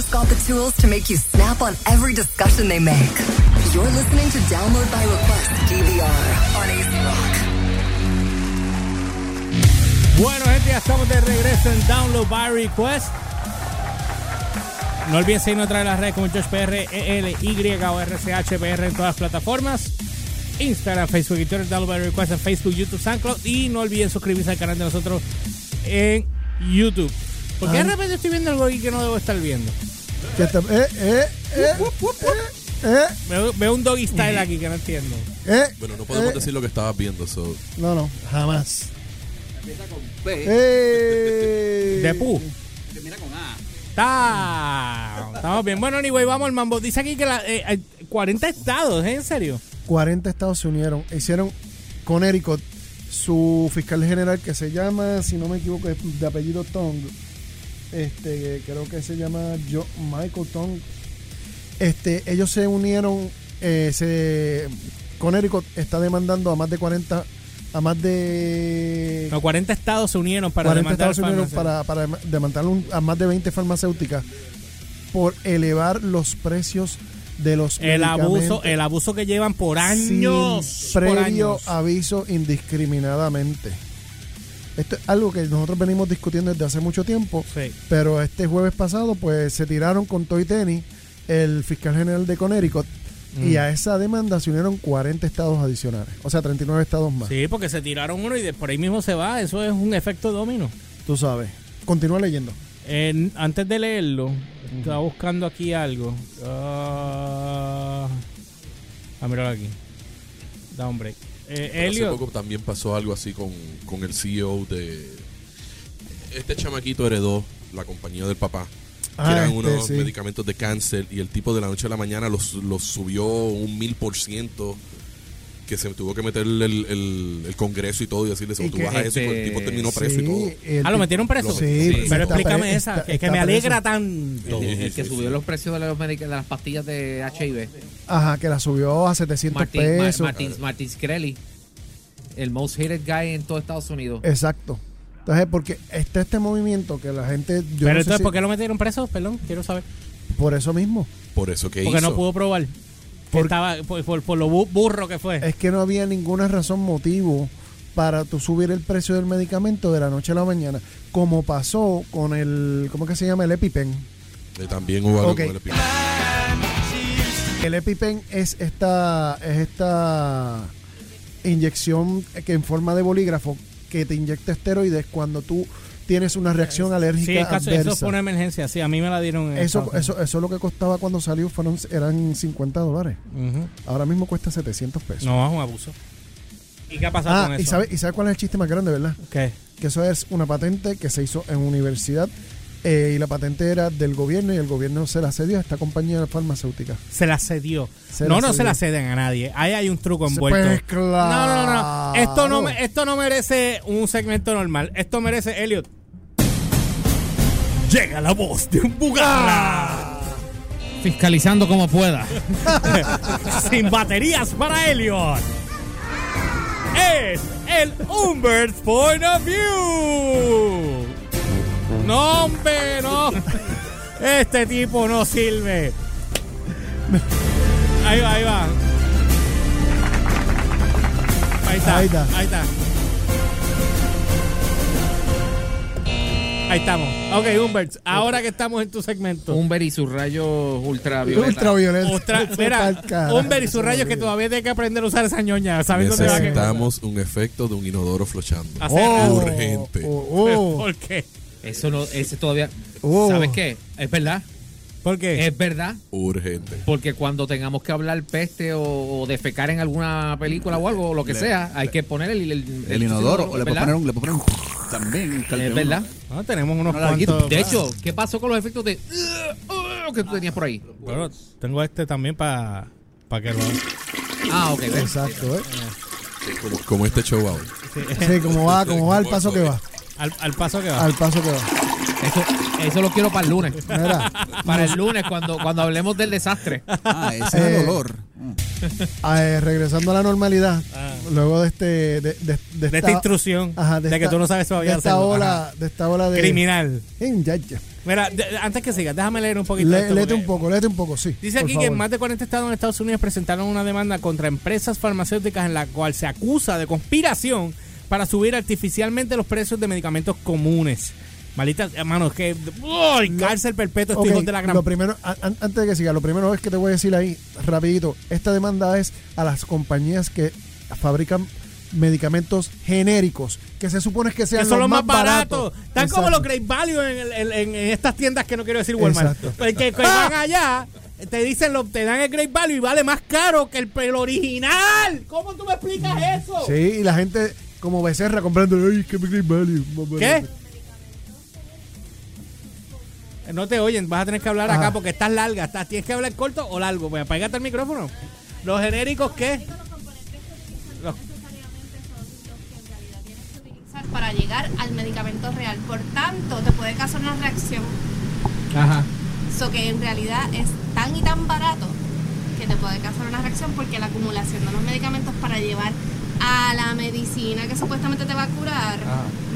just got the tools to make you snap on every discussion they make. You're listening to Download by Request DVR on AC Rock. Bueno, gente, ya estamos de regreso en Download by Request. No olviden seguirnos a través de las redes como Josh PR, EL, Y o RCH PR en todas las plataformas. Instagram, Facebook y Twitter, Download by Request en Facebook, YouTube, SoundCloud. Y no olviden suscribirse al canal de nosotros en YouTube. Porque de repente estoy viendo algo aquí que no debo estar viendo. Que eh, eh, eh, eh, Veo, veo un doggy style aquí que no entiendo. eh, Bueno, no podemos eh. decir lo que estabas viendo. So. No, no, jamás. Eh. De pu. Está. Estamos bien. Bueno, anyway, vamos al mambo. Dice aquí que la, eh, hay 40 estados, ¿eh? ¿En serio? 40 estados se unieron. Hicieron Connecticut su fiscal general que se llama, si no me equivoco, es de apellido Tong. Este, creo que se llama Jo- Michael Tong. Este, ellos se unieron, eh, se Connecticut está demandando a más de 40 a más de Los 40 estados se unieron para 40 demandar Estados farmacias. para, para demandar un- a más de 20 farmacéuticas por elevar los precios de los el abuso, el abuso que llevan por años. sin por previo años. aviso indiscriminadamente. Esto es algo que nosotros venimos discutiendo desde hace mucho tiempo, Sí. pero este jueves pasado pues se tiraron con Toy Tenis, el fiscal general de Connecticut, y Mm. a esa demanda se unieron 40 estados adicionales, o sea, 39 estados más. Sí, porque se tiraron uno y de por ahí mismo se va. Eso es un efecto domino. Tú sabes. Continúa leyendo. En- antes de leerlo, estaba buscando aquí algo. Ah, ah, míralo aquí. Da un break. Eh, Pero hace Elliot, poco también pasó algo así con, con el CEO de... Este chamaquito heredó la compañía del papá. Que Ah, eran este, unos sí. medicamentos de cáncer y el tipo de la noche a la mañana los, los subió un mil por ciento que se tuvo que meter el, el- el Congreso y todo y decirle, Y tú bajas eso y el este- tipo terminó preso y todo. el Ah, lo metieron preso. Sí, Sí, Pero explícame esa, está- que, me alegra preso. tanto. El, que sí, subió sí. los precios de, los de las pastillas de HIV. Ajá, que la subió a 700 Martin, Ma- pesos. Martin Shkreli, el most hated guy en todo Estados Unidos. Exacto. Entonces, porque está este sé que la gente. Yo Pero no sé entonces, si- ¿por qué lo metieron preso? Perdón, quiero saber. por eso mismo. Por eso que Porque hizo. no pudo probar. Por- Estaba, por, por- por lo bu- burro que fue. Es que no había ninguna razón, motivo para tú subir el precio del medicamento de la noche a la mañana. Como pasó con el. ¿Cómo que se llama? El EpiPen. También hubo algo con el episodio. El EpiPen es esta, es esta inyección que en forma de bolígrafo que te inyecta esteroides cuando tú tienes una reacción alérgica Sí, el caso, adversa. eso fue una emergencia. Sí, a mí me la dieron. en Eso, eso, eso es lo que costaba cuando salió, fueron, eran 50 dólares. Ahora mismo cuesta 700 pesos. No, es un abuso. ¿Y qué ha pasado ah, con y eso? sabe, ¿y sabe cuál es el chiste más grande, verdad? ¿Qué? Que eso es una patente que se hizo en universidad eh, y la patente era del gobierno y el gobierno se la cedió a esta compañía farmacéutica. Se la cedió. Se no, la no se la ceden a nadie. Ahí hay un truco envuelto. pues, claro. No, no, no. Esto no, esto no merece un segmento normal. Esto merece Elliot. Llega la voz de un bugarra. Fiscalizando como pueda. Sin baterías para Elliot. Es el Umber's Point of View. No, hombre, no. Este tipo no sirve. Ahí va, ahí va. Ahí está. Ahí está. Ahí está. Ahí estamos. Ok, Humbert, ahora que estamos en tu segmento. Humber y sus rayos ultravioleta. Ultravioleta. Eso mira, pa'l carajo, Humber y sus rayos que todavía tiene que aprender a usar esa ñoña. ¿Sabes dónde va a quedar? Necesitamos un efecto de un inodoro flochando. Oh. Urgente. oh, oh. ¿Por qué? Eso no, ese todavía. Oh. ¿Sabes qué? Es verdad. ¿Por qué? Es verdad. Urgente. Porque cuando tengamos que hablar peste o, o defecar en alguna película o algo, o lo que sea, hay que poner el, el, El inodoro, o le puedo poner un, le puedo poner un también. un Es verdad. No, tenemos unos No, cuantos. De hecho, ¿qué pasó con los efectos de uh, que tú tenías por ahí? Bueno, tengo este también para que lo. Ah, ok. Exacto, ¿eh? Como, como este show ahora. Sí, como va, como va al paso que va. Al, al paso que va. Al paso que va. Eso, eso lo quiero para el lunes. Mira, Para el lunes, cuando, cuando hablemos del desastre. Ah, ese es Eh, el olor. Mm. eh, regresando a la normalidad, Ah. luego de este de, de- de de esta instrucción ajá, de, que esta- tú no sabes todavía de esta hacerlo. ola Ajá. de esta ola de criminal. En, ya, ya. Mira, de- antes que sigas, déjame leer un poquito. Le- esto, léete un poco léete un poco sí Dice aquí que favor. más de 40 estados en Estados Unidos presentaron una demanda contra empresas farmacéuticas en la cual se acusa de conspiración para subir artificialmente los precios de medicamentos comunes. Malita, hermano, es que. ¡Uy! Cárcel perpetua, estos Ok, hijos de la gran. lo primero, a- antes de que siga, lo primero es que te voy a decir ahí, rapidito, esta demanda es a las compañías que fabrican medicamentos genéricos, que se supone que sean que son los más baratos. baratos. Están como los. Great Value en, estas tiendas que no quiero decir Walmart. Exacto. Pues que, que van allá, te dicen, lo, te dan el Great Value y vale más caro que el, el original. ¿Cómo tú me explicas eso? Sí, y la gente como becerra comprando, ay, que Great Value. ¿Qué? barato". No te oyen, vas a tener que hablar Ajá. acá porque estás larga. Estás, tienes que hablar corto o largo. Pues apagate el micrófono. Los genéricos, ¿qué? Los- utilizar para llegar al medicamento real. Por tanto, te puede causar una reacción. Ajá. So que en realidad es tan y tan barato que te puede causar una reacción porque la acumulación de los medicamentos para llevar a la medicina que supuestamente te va a curar,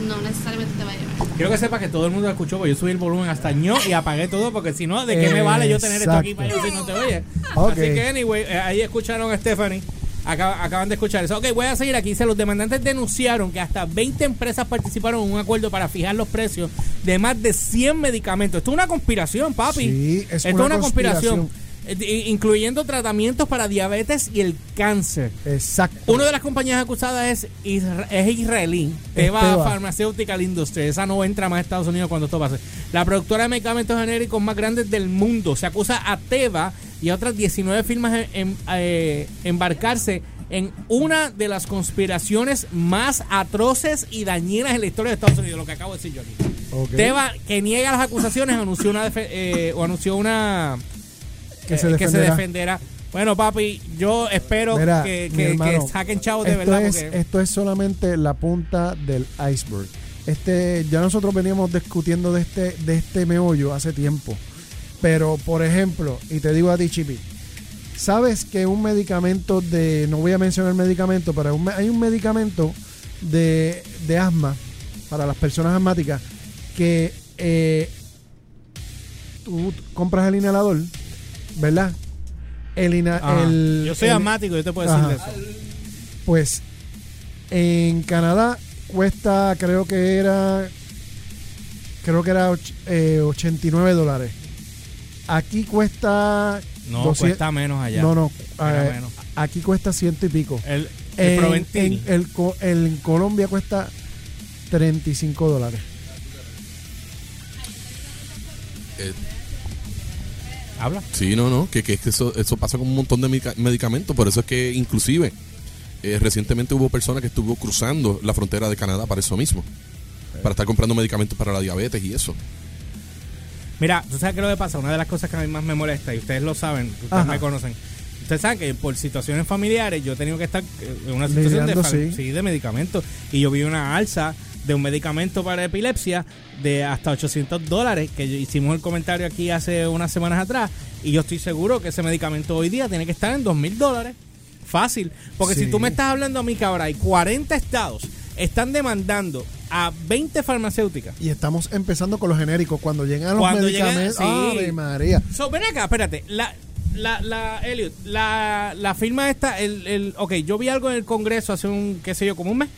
no necesariamente te va a llevar. Quiero que sepas que todo el mundo escuchó, porque yo subí el volumen hasta ño y apagué todo, porque si no, ¿de qué me vale yo tener esto aquí para yo si no te oye? Así que, anyway, eh, ahí escucharon a Stephanie. Acaba- acaban de escuchar eso. Ok, voy a seguir aquí. Dice, los demandantes denunciaron que hasta 20 empresas participaron en un acuerdo para fijar los precios de más de 100 medicamentos. Esto es una conspiración, papi. Sí, es Esto es una una conspiración. conspiración. Eh, Incluyendo tratamientos para diabetes y el cáncer. Exacto. Una de las compañías acusadas es, isra- es israelí, Teva. Pharmaceutical Industry. Esa no entra más a Estados Unidos cuando esto pase. La productora de medicamentos genéricos más grandes del mundo. Se acusa a Teva y a otras 19 firmas en, en, eh, embarcarse en una de las conspiraciones más atroces y dañinas en la historia de Estados Unidos, lo que acabo de decir yo aquí. Teva, que niega las acusaciones, anunció una eh, o anunció una Que se defenderá. defenderá. Bueno, papi, yo espero Mira, que, que- hermano, que saquen chavos de esto verdad. Es, porque- Esto es solamente la punta del iceberg. Este, ya nosotros veníamos discutiendo de este, de este meollo hace tiempo. Pero, por ejemplo, y te digo a ti, Chipi, ¿sabes que un medicamento de, no voy a mencionar el medicamento, pero hay un medicamento de, de asma para las personas asmáticas que eh, tú compras el inhalador, ¿verdad? El, ina- el- yo soy el- asmático, yo te puedo Ajá. decir de eso. pues en Canadá cuesta, creo que era, creo que era eh, 89 dólares. Aquí cuesta... No, 200 cuesta menos allá. No, no, eh, menos. aquí cuesta ciento y pico. El, el En, Proventil. en- en Colombia cuesta 35 dólares. Eh, Habla. Sí, no, no, que, que, que eso, eso pasa con un montón de medica- medicamentos, por eso es que inclusive eh, recientemente hubo personas que estuvo cruzando la frontera de Canadá para eso mismo, para estar comprando medicamentos para la diabetes y eso. Mira, ¿tú sabes qué es lo que pasa? Una de las cosas que a mí más me molesta, y ustedes lo saben, ustedes Ajá. me conocen. Ustedes saben que por situaciones familiares yo he tenido que estar eh, en una situación de, Lidiando, fam- sí. sí, de medicamentos. Y yo vi una alza de un medicamento para epilepsia de hasta 800 dólares, que hicimos el comentario aquí hace unas semanas atrás. Y yo estoy seguro que ese medicamento hoy día tiene que estar en 2 mil dólares. Fácil. Porque si Sí. tú me estás hablando a mí que ahora hay 40 estados están demandando a 20 farmacéuticas Y estamos empezando con los genéricos. Cuando llegan los Cuando llegan, medicamentos... sí. ¡Ave María! So, ven acá, espérate. La, la, la, Elliot, la, la firma esta, el, el, ok, yo vi algo en el Congreso hace un, qué sé yo, como un mes,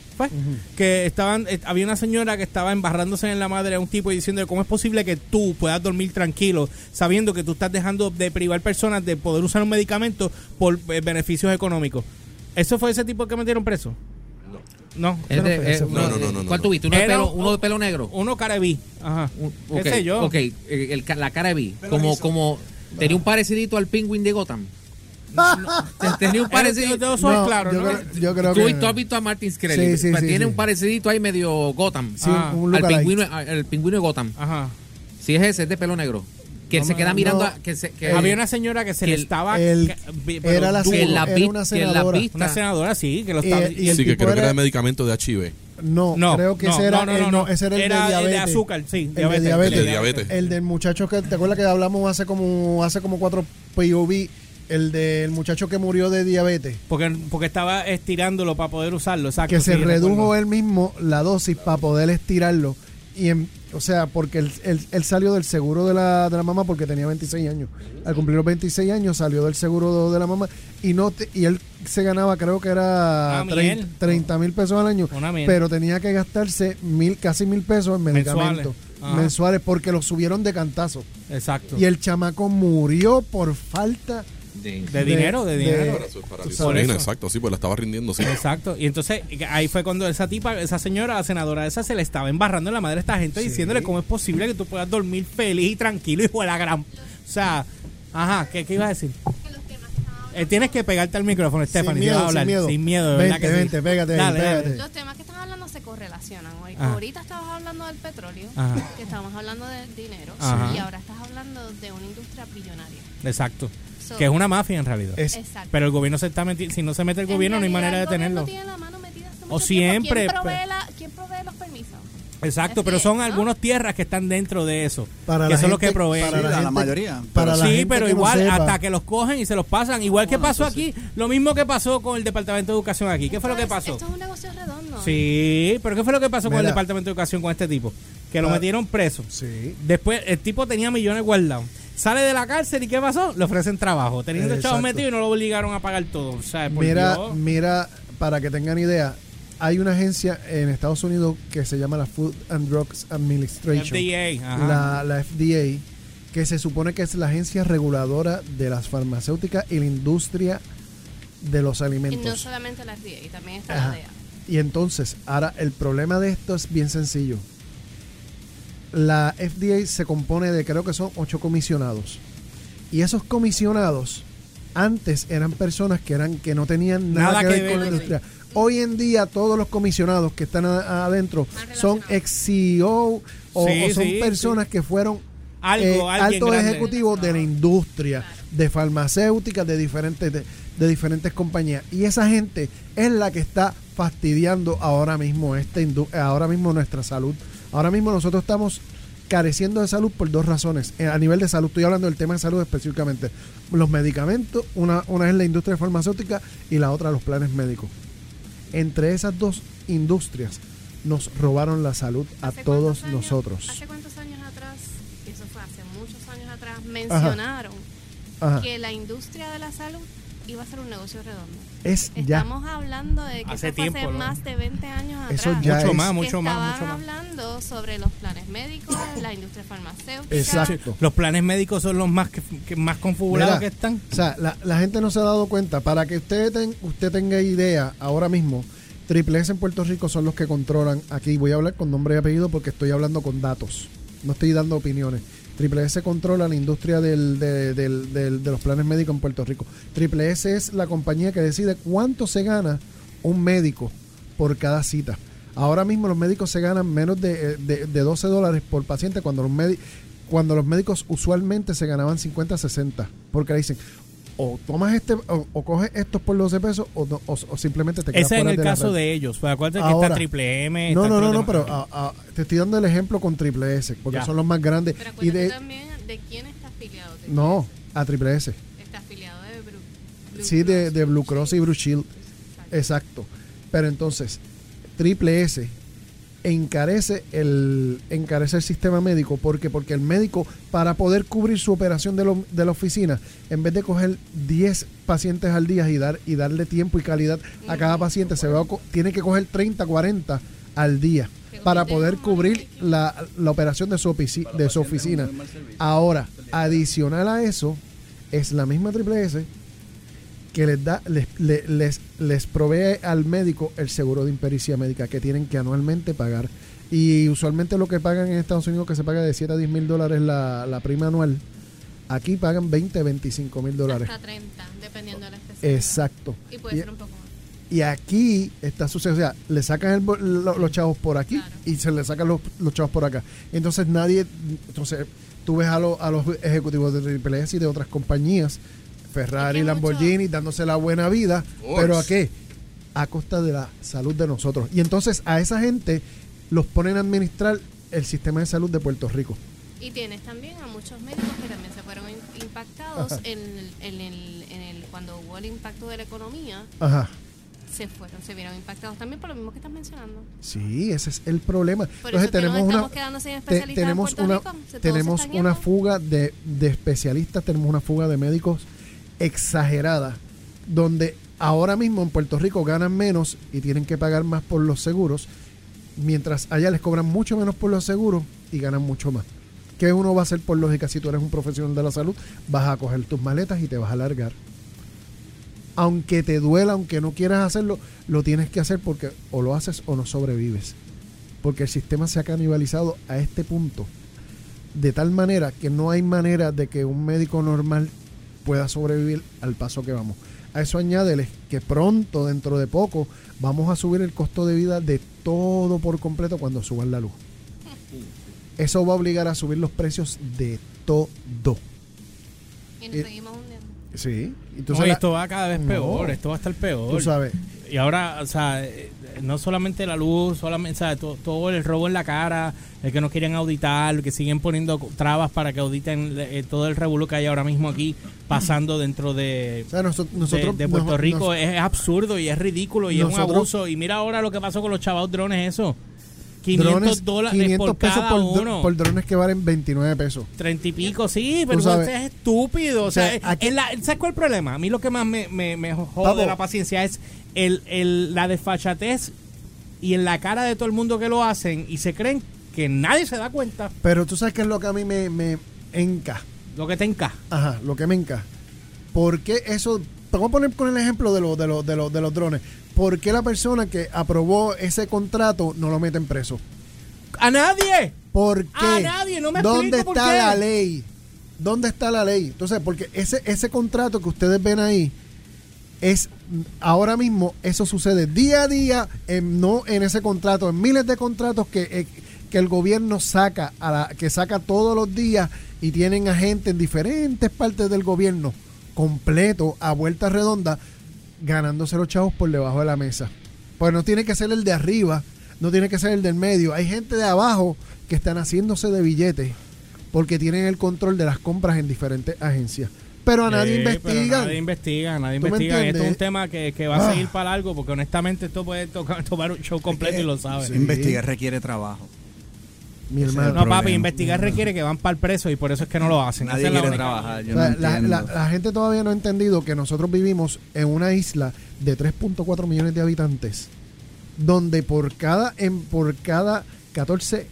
que estaban, eh, había una señora que estaba embarrándose en la madre a un tipo y diciendo cómo es posible que tú puedas dormir tranquilo sabiendo que tú estás dejando de privar personas de poder usar un medicamento por eh, beneficios económicos. ¿Eso fue ese tipo que metieron preso? No. No fue, eh. No, no, no, no, ¿Cuál no. tuviste? ¿Uno de, pelo, un- uno de pelo negro? Uno carabí. Ajá. ¿Qué ok, sé yo? Ok, la cara de B. Como, como tenía un parecidito al pingüín de Gotham. Tenía un Era parecidito. de ojos No, claros, yo, ¿no? creo, yo creo Tú, que... tú has visto a Martin Skrelly. Sí, sí, Pues sí, tiene sí. un parecidito ahí medio Gotham. Sí, Ah, un al pingüino, al pingüino de Gotham. Ajá. Si es ese, es de pelo negro. Que No se queda mirando. no. a- que se, que Había una señora que se que le el- estaba. el- que- era la que la era una que en la senadora. vista- Una senadora, sí, que lo Y estaba. el- y el sí, que creo que era- era de medicamento de HIV. No, No, creo que no, ese era, no, no, el, no, no, ese era el era de el de diabetes. azúcar, sí, El diabetes. de diabetes. El de diabetes. El del muchacho que, ¿te acuerdas que hablamos hace como hace como cuatro POV El del muchacho que murió de diabetes. Porque, porque estaba estirándolo para poder usarlo, exacto. que se redujo él mismo la dosis para poder estirarlo. Y en- o sea, porque él, él- él salió del seguro de la, de la mamá porque tenía 26 años. Al cumplir los 26 años salió del seguro de la mamá y no te- y él se ganaba creo que era Ah, miel. 30 mil pesos al año, pero tenía que gastarse mil casi mil pesos en medicamentos Ajá. mensuales porque lo subieron de cantazo. Exacto. Y el chamaco murió por falta De- de, dinero, de, de- dinero. Para su- para exacto, sí, pues la estaba rindiendo, sí. Exacto. Y entonces ahí fue cuando esa tipa, esa señora, la senadora esa, se le estaba embarrando en la madre a esta gente diciéndole cómo es posible que tú puedas dormir feliz y tranquilo, hijo de la gran. O sea, ajá, ¿qué, qué ibas a decir? Que los temas que estaban Eh, tienes que pegarte al micrófono, Stephanie, si miedo, vas a hablar. sin miedo. Sin miedo, de verdad Vente, que sí. vente, pégate Dale, dale. pégate. Los temas que están hablando se correlacionan. Hoy, Ajá. ahorita estabas hablando del petróleo, Ajá. que estamos hablando de dinero, Ajá. y ahora estás hablando de una industria billonaria. Exacto. So, Que es una mafia en realidad. Es- Exacto. Pero el gobierno se está metiendo, si no se mete el gobierno no hay manera de el gobierno tenerlo. tiene la mano metida hace O siempre, tiempo. ¿Quién provee, la- Exacto, pero son algunas tierras que están dentro de eso. Para que la son los que proveen. para la- mayoría. para la sí, gente pero que no igual hasta que los cogen y se los pasan. Igual que pasó aquí, lo mismo que pasó con el Departamento de Educación aquí. ¿Qué fue lo que pasó? Esto es un negocio redondo. Sí, pero ¿qué fue lo que pasó con el. Departamento de Educación con este tipo? Que lo Ah. metieron preso. Sí. Después el tipo tenía millones guardados. Sale de la cárcel y ¿qué pasó? Le ofrecen trabajo. Teniendo chavos metidos y no lo obligaron a pagar todo. O sea, Mira, Dios. mira, para que tengan idea, hay una agencia en Estados Unidos que se llama la Food and Drugs Administration, FDA. Ajá. la, la FDA, que se supone que es la agencia reguladora de las farmacéuticas y la industria de los Y no alimentos. solamente la FDA, también está Ajá. la DEA. Y entonces, ahora el problema de esto es bien sencillo. La FDA se compone de creo que son ocho comisionados. Y esos comisionados antes eran personas que eran que no tenían nada, que, ver con la industria. Hoy en día todos los comisionados que están adentro son ex CEO o, Sí, o son sí, personas que fueron Algo, eh, altos grande. ejecutivos de la industria, de farmacéuticas, de diferentes, de, de diferentes compañías. Y esa gente es la que está fastidiando ahora mismo esta ahora mismo nuestra salud. Ahora mismo nosotros estamos careciendo de salud por dos razones. Eh, A nivel de salud, estoy hablando del tema de salud específicamente. Los medicamentos, una, una es la industria farmacéutica y la otra los planes médicos. Entre esas dos industrias nos robaron la salud a ¿Hace todos años- nosotros. ¿Hace cuántos años atrás, eso fue hace muchos años atrás, mencionaron Ajá. que la industria de la salud iba a ser un negocio redondo? Es ya. Estamos hablando de que Hace eso tiempo, hace ¿no? más de 20 años atrás. Eso ya mucho es- más, que mucho más, estaban mucho más. hablando sobre los planes médicos, la industria farmacéutica. Exacto. Los planes médicos son los más que, que más confabulados Mira, que están. O sea, la, la gente no se ha dado cuenta. Para que usted, ten- usted tenga idea, ahora mismo, Triple S en Puerto Rico son los que controlan. Aquí voy a hablar con nombre y apellido porque estoy hablando con datos. No estoy dando opiniones. Triple S controla la industria del- de, los planes médicos en Puerto Rico. Triple S es la compañía que decide cuánto se gana un médico por cada cita. Ahora mismo los médicos se ganan menos de, de- de 12 dólares por paciente cuando los, cuando los médicos usualmente se ganaban 50, 60. Porque le dicen, o tomas este, o, o coges estos por 12 pesos, o, no- o- o simplemente te quedas Ese es el de caso de ellos. Pues acuérdate que Ahora. está Triple M. No, no, no, lo no, pero demás. ah, ah, te estoy dando el ejemplo con Triple S, porque Ya. son los más grandes. Pero Y acuérdate de, también de quién está afiliado. No, a Triple S. Está afiliado de Blue, Blue Sí, de, Cross de Blue Blue Cross y Blue Shield. Exacto. Exacto. Pero entonces, Triple S encarece el, encarece el sistema médico. ¿Por qué? Porque el médico, para poder cubrir su operación de, lo- de la oficina, en vez de coger 10 pacientes al día y, dar, y darle tiempo y calidad a cada paciente, se va a tiene que coger 30, 40 al día para poder cubrir la, la operación de su, ofici- de su oficina. Ahora, adicional a eso, es la misma Triple S que les da les, le- les, les provee al médico el seguro de impericia médica que tienen que anualmente pagar. Y usualmente lo que pagan en Estados Unidos, que se paga de 7 a 10 mil dólares la, la prima anual, aquí pagan 20, 25 mil dólares. Hasta 30, dependiendo de la especialidad. Exacto. Y puede Y- ser un poco más. Y aquí está sucediendo, o sea, le sacan el lo- los chavos por aquí Claro. y se le sacan los, los chavos por acá. Entonces nadie, entonces tú ves a, lo- a los ejecutivos de Triple S y de otras compañías, Ferrari, Lamborghini, dándose la buena vida, pero ¿a qué? A costa de la salud de nosotros. Y entonces a esa gente los ponen a administrar el sistema de salud de Puerto Rico. Y tienes también a muchos médicos que también se fueron impactados en el, en el, en el- cuando hubo el impacto de la economía, Ajá. se fueron, se vieron impactados también por lo mismo que estás mencionando. Sí, ese es el problema. Por Entonces eso es que nos tenemos estamos una tenemos una tenemos una fuga de, de especialistas, tenemos una fuga de médicos exagerada, donde ahora mismo en Puerto Rico ganan menos y tienen que pagar más por los seguros, mientras allá les cobran mucho menos por los seguros y ganan mucho más. ¿Qué uno va a hacer por lógica si tú eres un profesional de la salud? Vas a coger tus maletas y te vas a largar. Aunque te duela, aunque no quieras hacerlo, lo tienes que hacer porque o lo haces o no sobrevives. Porque el sistema se ha canibalizado a este punto. De tal manera que no hay manera de que un médico normal pueda sobrevivir al paso que vamos. A eso añádele que pronto, dentro de poco, vamos a subir el costo de vida de todo por completo cuando suban la luz. Eso va a obligar a subir los precios de todo. Y nos eh, seguimos hundiendo. Sí. No, Entonces, esto va cada vez No. peor, esto va a estar peor. tú sabes, Y ahora, o sea, eh, no solamente la luz, solamente, o sea, to- todo el robo en la cara, el que no quieren auditar, que siguen poniendo trabas para que auditen eh, todo el revuelo que hay ahora mismo aquí pasando dentro de, o sea, noso- de, nosotros, de Puerto nos- Rico. nos- es absurdo y es ridículo y es un abuso. Y mira ahora lo que pasó con los chavados drones, eso. 500 drones, dólares 500 por pesos cada por, uno. por drones que valen 29 pesos. 30 y pico, sí, pero sabes- es estúpido. O sea, aquí- la- ¿sabes cuál es el problema? A mí lo que más me, me, me jode Papo. la paciencia es el, el, la desfachatez y en la cara de todo el mundo que lo hacen y se creen que nadie se da cuenta Pero tú sabes qué es lo que a mí me, me enca. lo que te encaja. Ajá, lo que me enca. ¿Por qué eso? Vamos a poner con el ejemplo de, los de, los de, los de los drones. ¿Por qué la persona que aprobó ese contrato no lo meten preso? ¡A nadie! ¿Por qué? A nadie, no me ¿Dónde por está qué. la ley? ¿Dónde está la ley? Entonces, porque ese, ese contrato que ustedes ven ahí es ahora mismo eso sucede día a día, en, no en ese contrato, en miles de contratos que, eh, que el gobierno saca, a la, que saca todos los días y tienen a gente en diferentes partes del gobierno completo, a vuelta redonda, ganándose los chavos por debajo de la mesa. Pues no tiene que ser el de arriba, no tiene que ser el del medio. Hay gente de abajo que están haciéndose de billetes porque tienen el control de las compras en diferentes agencias. Pero a nadie Sí, investiga. Nadie investiga, nadie ¿Tú me investiga. Esto es un tema que, que va a Ah. seguir para largo porque honestamente esto puede tocar, tomar un show completo y lo sabes. Sí. Investigar requiere trabajo. Mi hermano. No, problema. papi, investigar requiere que van para el preso y por eso es que no lo hacen. Nadie la quiere única- trabajar. Yo O sea, no la, la- la gente todavía no ha entendido que nosotros vivimos en una isla de 3.4 millones de habitantes, donde por cada, en, por cada 14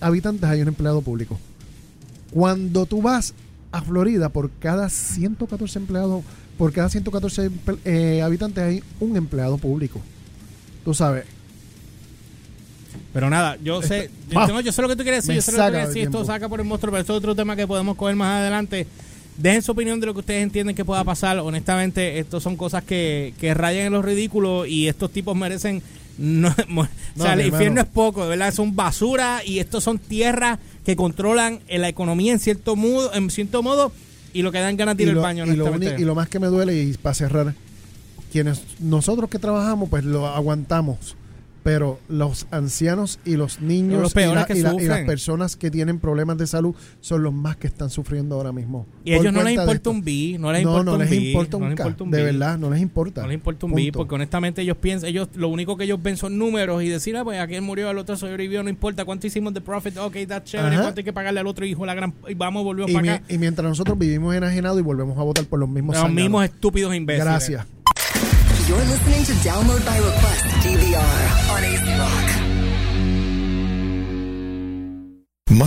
habitantes hay un empleado público. Cuando tú vas a Florida, por cada 114 empleados, por cada 114 emple- eh, habitantes hay un empleado público. Tú sabes, Pero nada, yo sé, yo, Va. no, yo sé lo que tú quieres decir, yo sé lo que tú quieres de decir, esto saca por el monstruo, pero esto es otro tema que podemos coger más adelante. Dejen su opinión de lo que ustedes entienden que pueda pasar. Honestamente, estos son cosas que, que rayan en lo ridículo y estos tipos merecen... No, o No, sea, el infierno hermano. es poco, de verdad, son basura y estos son tierras que controlan la economía en cierto modo, en cierto modo y lo que dan ganas de ir al baño, y lo y lo más que me duele, y para cerrar, quienes nosotros que trabajamos, pues lo aguantamos. Pero los ancianos y los niños los y, peores la- que y la- y las personas que tienen problemas de salud son los más que están sufriendo ahora mismo. y a ellos no les importa un bi, no les no, importa no un les bi, importa un no les importa un De verdad, no les importa. No les importa un bi, porque honestamente ellos piensan, ellos lo único que ellos ven son números y decir, ah, pues aquel murió, el otro sobrevivió, no importa cuánto hicimos de profit, ok, that's chévere, Ajá. cuánto hay que pagarle al otro hijo, la gran, y vamos, volvemos y, para mi- acá. y mientras nosotros vivimos enajenados y volvemos a votar por los mismos Los mismos estúpidos imbéciles. Gracias. You're listening to Download by Request DVR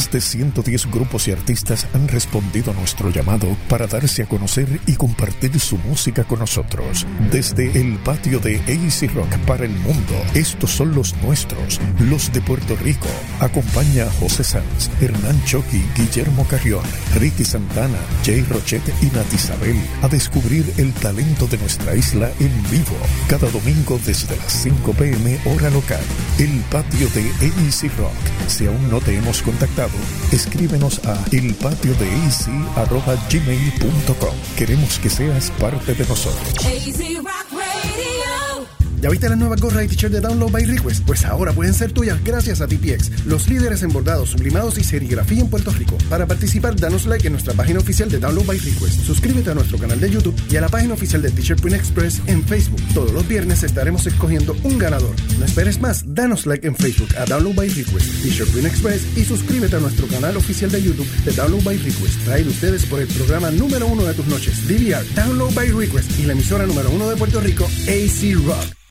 Más de 110 grupos y artistas han respondido a nuestro llamado para darse a conocer y compartir su música con nosotros. Desde el patio de AC Rock para el mundo, estos son los nuestros, los de Puerto Rico. Acompaña a José Sanz, Hernán Choqui, Guillermo Carrión, Ricky Santana, Jay Rochette y Nat Isabel a descubrir el talento de nuestra isla en vivo. Cada domingo desde las 5 pm hora local. El patio de AC Rock. Si aún no te hemos contactado, escríbenos a elpatiodeac.gmail.com. Queremos que seas parte de nosotros. ¿Ya viste las nuevas gorras y t-shirts de Download by Request? Pues ahora pueden ser tuyas gracias a TPX, los líderes en bordados, sublimados y serigrafía en Puerto Rico. Para participar, danos like en nuestra página oficial de Download by Request. Suscríbete a nuestro canal de YouTube y a la página oficial de T-Shirt Print Express en Facebook. Todos los viernes estaremos escogiendo un ganador. No esperes más, danos like en Facebook a Download by Request, T-Shirt Print Express y suscríbete a nuestro canal oficial de YouTube de Download by Request. Traído ustedes por el programa número uno de tus noches, DVR, Download by Request y la emisora número uno de Puerto Rico, AC Rock.